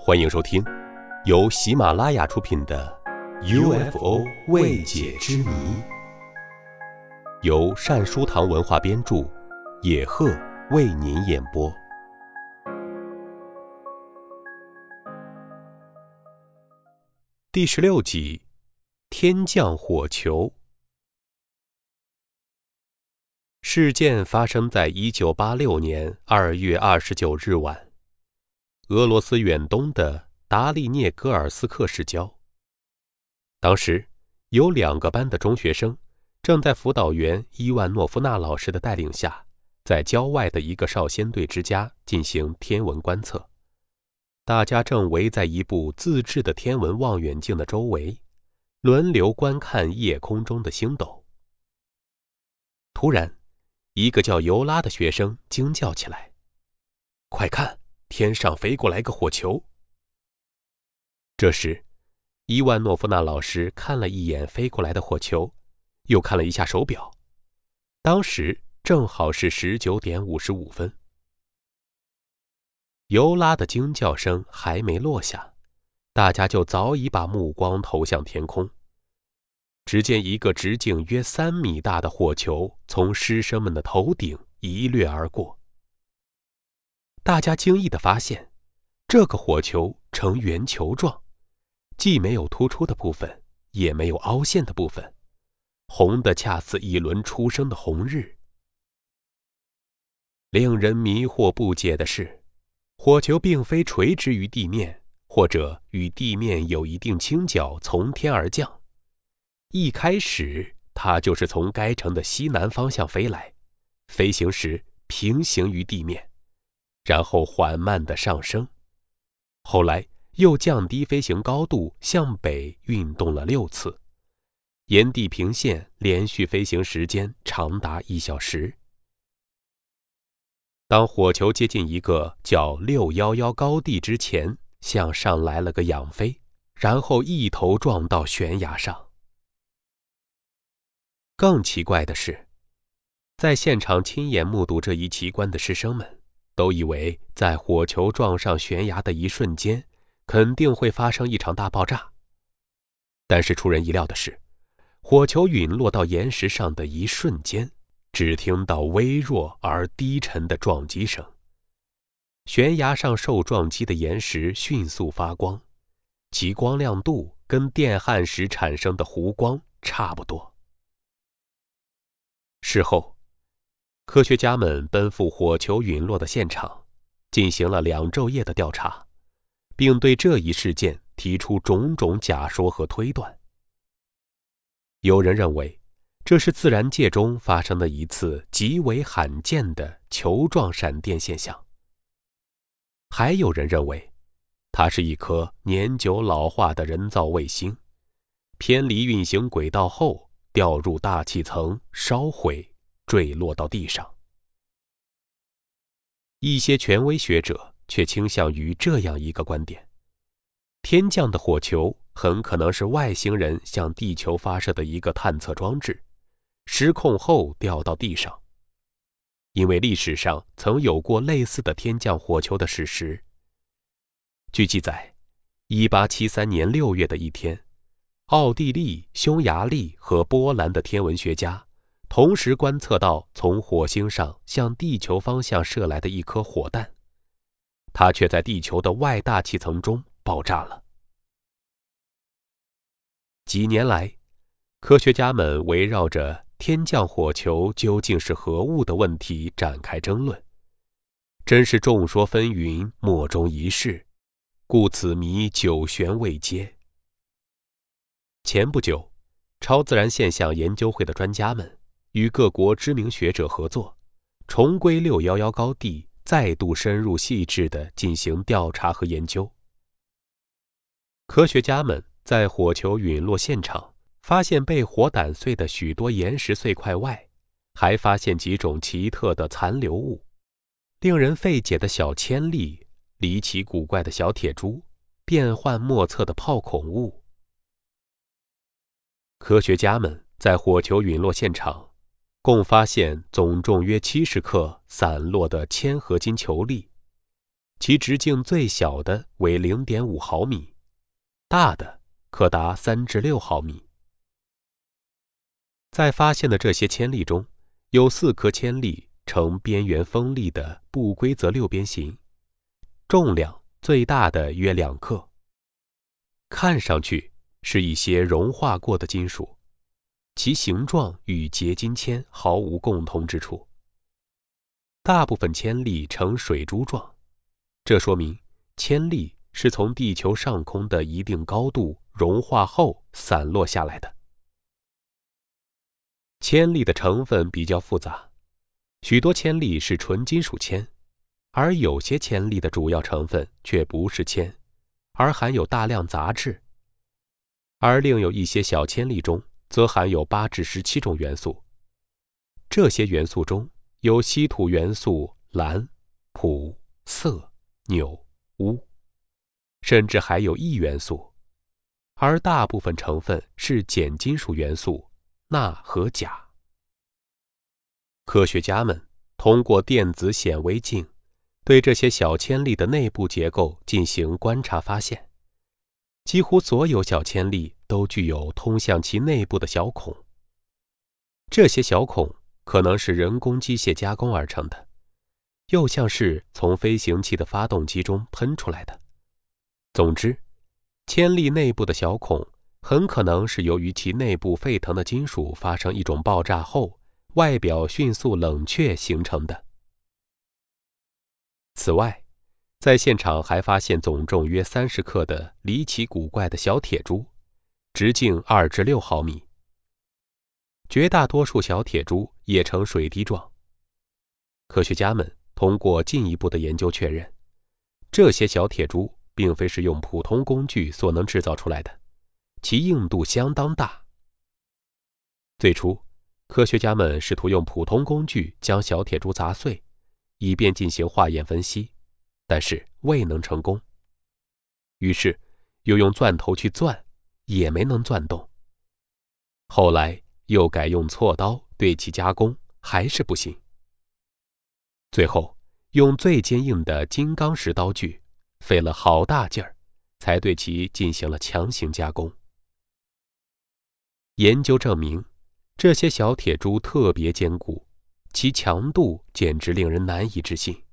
欢迎收听，由喜马拉雅出品的《UFO 未解之谜》，由善书堂文化编著，野鹤为您演播。第十六集：天降火球。事件发生在一九八六年二月二十九日晚。俄罗斯远东的达利涅戈尔斯克市郊。当时，有两个班的中学生正在辅导员伊万诺夫娜老师的带领下，在郊外的一个少先队之家进行天文观测。大家正围在一部自制的天文望远镜的周围，轮流观看夜空中的星斗。突然，一个叫尤拉的学生惊叫起来：“快看！”天上飞过来个火球。这时，伊万诺夫娜老师看了一眼飞过来的火球，又看了一下手表，当时正好是十九点五十五分。尤拉的惊叫声还没落下，大家就早已把目光投向天空。只见一个直径约三米大的火球从师生们的头顶一掠而过。大家惊异地发现，这个火球呈圆球状，既没有突出的部分，也没有凹陷的部分，红的恰似一轮初升的红日。令人迷惑不解的是，火球并非垂直于地面，或者与地面有一定倾角从天而降。一开始，它就是从该城的西南方向飞来，飞行时平行于地面。然后缓慢的上升，后来又降低飞行高度，向北运动了六次，沿地平线连续飞行时间长达一小时。当火球接近一个叫六幺幺高地之前，向上来了个仰飞，然后一头撞到悬崖上。更奇怪的是，在现场亲眼目睹这一奇观的师生们。都以为在火球撞上悬崖的一瞬间，肯定会发生一场大爆炸。但是出人意料的是，火球陨落到岩石上的一瞬间，只听到微弱而低沉的撞击声。悬崖上受撞击的岩石迅速发光，其光亮度跟电焊时产生的弧光差不多。事后。科学家们奔赴火球陨落的现场，进行了两昼夜的调查，并对这一事件提出种种假说和推断。有人认为，这是自然界中发生的一次极为罕见的球状闪电现象；还有人认为，它是一颗年久老化的人造卫星，偏离运行轨道后掉入大气层，烧毁。坠落到地上。一些权威学者却倾向于这样一个观点：天降的火球很可能是外星人向地球发射的一个探测装置，失控后掉到地上。因为历史上曾有过类似的天降火球的事实。据记载，1873年6月的一天，奥地利、匈牙利和波兰的天文学家。同时观测到从火星上向地球方向射来的一颗火弹，它却在地球的外大气层中爆炸了。几年来，科学家们围绕着天降火球究竟是何物的问题展开争论，真是众说纷纭，莫衷一是，故此谜久悬未揭。前不久，超自然现象研究会的专家们。与各国知名学者合作，重归六幺幺高地，再度深入细致地进行调查和研究。科学家们在火球陨落现场发现被火打碎的许多岩石碎块外，还发现几种奇特的残留物，令人费解的小铅粒、离奇古怪的小铁珠、变幻莫测的炮孔物。科学家们在火球陨落现场。共发现总重约七十克散落的铅合金球粒，其直径最小的为零点五毫米，大的可达三至六毫米。在发现的这些铅粒中，有四颗铅粒呈边缘锋利的不规则六边形，重量最大的约两克。看上去是一些融化过的金属，其形状与结晶铅毫无共同之处。大部分铅粒呈水珠状。这说明铅粒是从地球上空的一定高度融化后散落下来的。铅粒的成分比较复杂，许多铅粒是纯金属铅，而有些铅粒的主要成分却不是铅，而含有大量杂质。而另有一些小铅粒中则含有八至十七种元素，这些元素中有稀土元素蓝、普、色。纽、钨，甚至还有异元素，而大部分成分是碱金属元素钠和钾。科学家们通过电子显微镜对这些小铅粒的内部结构进行观察，发现，几乎所有小铅粒都具有通向其内部的小孔。这些小孔可能是人工机械加工而成的。又像是从飞行器的发动机中喷出来的。总之，铅粒内部的小孔很可能是由于其内部沸腾的金属发生一种爆炸后，外表迅速冷却形成的。此外，在现场还发现总重约三十克的离奇古怪的小铁珠，直径二至六毫米。绝大多数小铁珠也呈水滴状。科学家们。通过进一步的研究确认，这些小铁珠并非是用普通工具所能制造出来的，其硬度相当大。最初，科学家们试图用普通工具将小铁珠砸碎，以便进行化验分析，但是未能成功。于是，又用钻头去钻，也没能钻动。后来又改用锉刀对其加工，还是不行。最后，用最坚硬的金刚石刀具，费了好大劲儿，才对其进行了强行加工。研究证明，这些小铁珠特别坚固，其强度简直令人难以置信。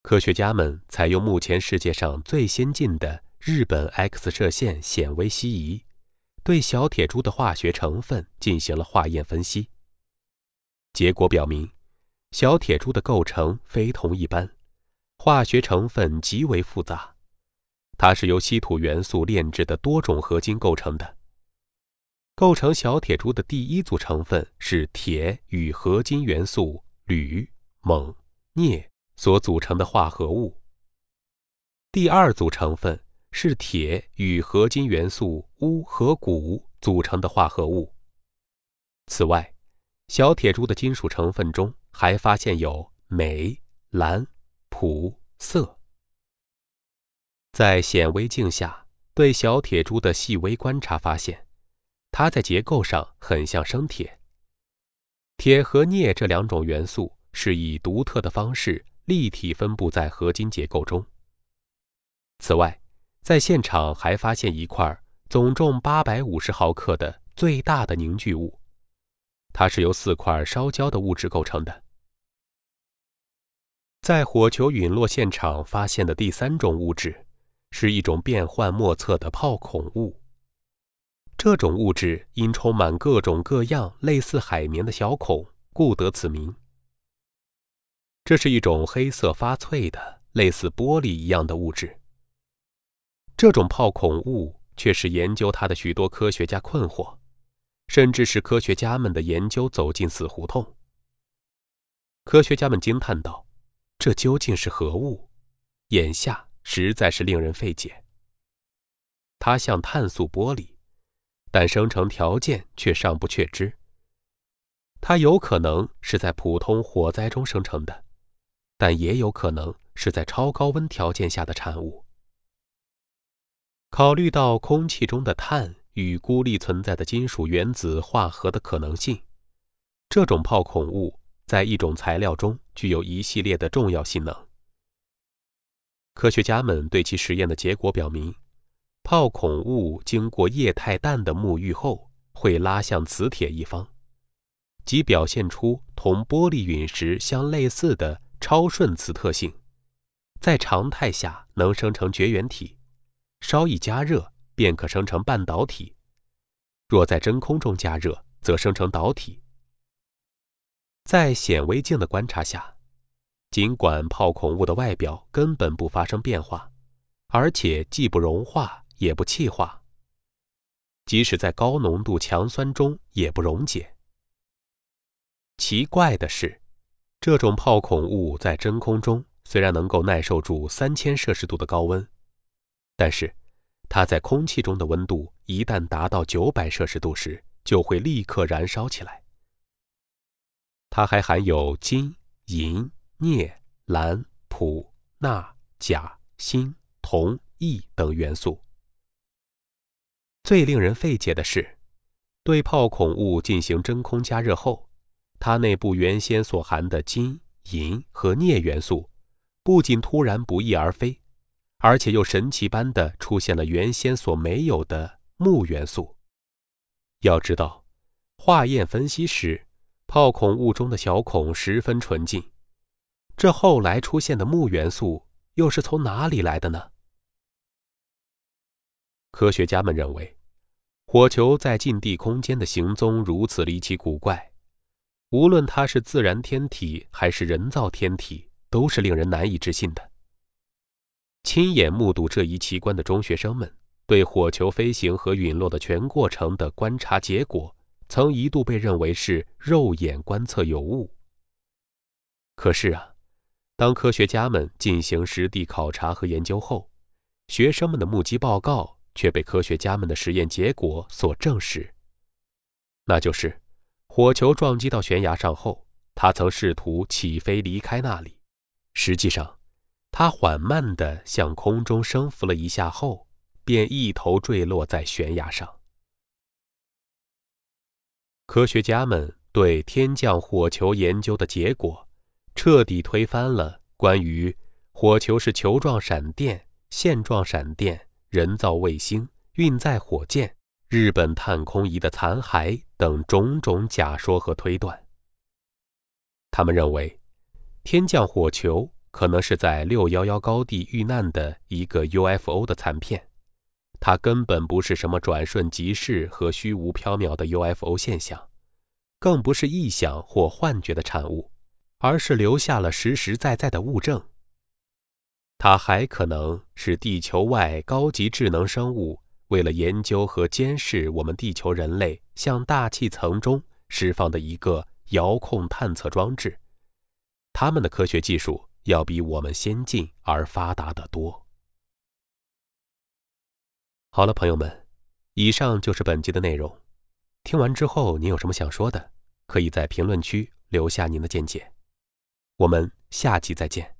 科学家们采用目前世界上最先进的日本 X 射线显微析仪，对小铁珠的化学成分进行了化验分析。结果表明。小铁珠的构成非同一般，化学成分极为复杂，它是由稀土元素炼制的多种合金构成的。构成小铁珠的第一组成分是铁与合金元素铝、锰、镍所组成的化合物。第二组成分是铁与合金元素钨和钴组成的化合物。此外，小铁珠的金属成分中。还发现有镁、蓝、钋、铯。在显微镜下对小铁珠的细微观察发现，它在结构上很像生铁。铁和镍这两种元素是以独特的方式立体分布在合金结构中。此外，在现场还发现一块总重八百五十毫克的最大的凝聚物。它是由四块烧焦的物质构成的。在火球陨落现场发现的第三种物质，是一种变幻莫测的泡孔物。这种物质因充满各种各样类似海绵的小孔，故得此名。这是一种黑色发脆的、类似玻璃一样的物质。这种泡孔物却使研究它的许多科学家困惑。甚至使科学家们的研究走进死胡同。科学家们惊叹道：“这究竟是何物？眼下实在是令人费解。它像碳素玻璃，但生成条件却尚不确知。它有可能是在普通火灾中生成的，但也有可能是在超高温条件下的产物。考虑到空气中的碳。”与孤立存在的金属原子化合的可能性，这种泡孔物在一种材料中具有一系列的重要性能。科学家们对其实验的结果表明，炮孔物经过液态氮的沐浴后，会拉向磁铁一方，即表现出同玻璃陨石相类似的超顺磁特性。在常态下能生成绝缘体，稍一加热便可生成半导体；若在真空中加热，则生成导体。在显微镜的观察下，尽管泡孔物的外表根本不发生变化，而且既不融化也不气化，即使在高浓度强酸中也不溶解。奇怪的是，这种泡孔物在真空中。虽然能够耐受住三千摄氏度的高温，但是它在空气中的温度一旦达到九百摄氏度时，就会立刻燃烧起来。它还含有金、银、镍、蓝、普、钠、钾、锌、铜、铱等元素。最令人费解的是，对炮孔物进行真空加热后，它内部原先所含的金、银和镍元素。不仅突然不翼而飞，而且又神奇般的出现了原先所没有的钼元素。要知道，化验分析时，炮孔物中的小孔十分纯净，这后来出现的钼元素又是从哪里来的呢？科学家们认为，火球在近地空间的行踪如此离奇古怪，无论它是自然天体还是人造天体。都是令人难以置信的。亲眼目睹这一奇观的中学生们，对火球飞行和陨落的全过程的观察结果，曾一度被认为是肉眼观测有误。可是啊，当科学家们进行实地考察和研究后，学生们的目击报告却被科学家们的实验结果所证实。那就是，火球撞击到悬崖上后，它曾试图起飞离开那里。实际上，它缓慢地向空中升浮了一下后，便一头坠落在悬崖上。科学家们对天降火球研究的结果，彻底推翻了关于火球是球状闪电、线状闪电、人造卫星、运载火箭、日本探空仪的残骸等种种假说和推断。他们认为。天降火球可能是在六幺幺高地遇难的一个 UFO 的残片，它根本不是什么转瞬即逝和虚无缥缈的 UFO 现象，更不是臆想或幻觉的产物，而是留下了实实在在的物证。它还可能是地球外高级智能生物为了研究和监视我们地球人类向大气层中释放的一个遥控探测装置。他们的科学技术要比我们先进而发达的多。好了，朋友们，以上就是本集的内容。听完之后，您有什么想说的，可以在评论区留下您的见解。我们下期再见。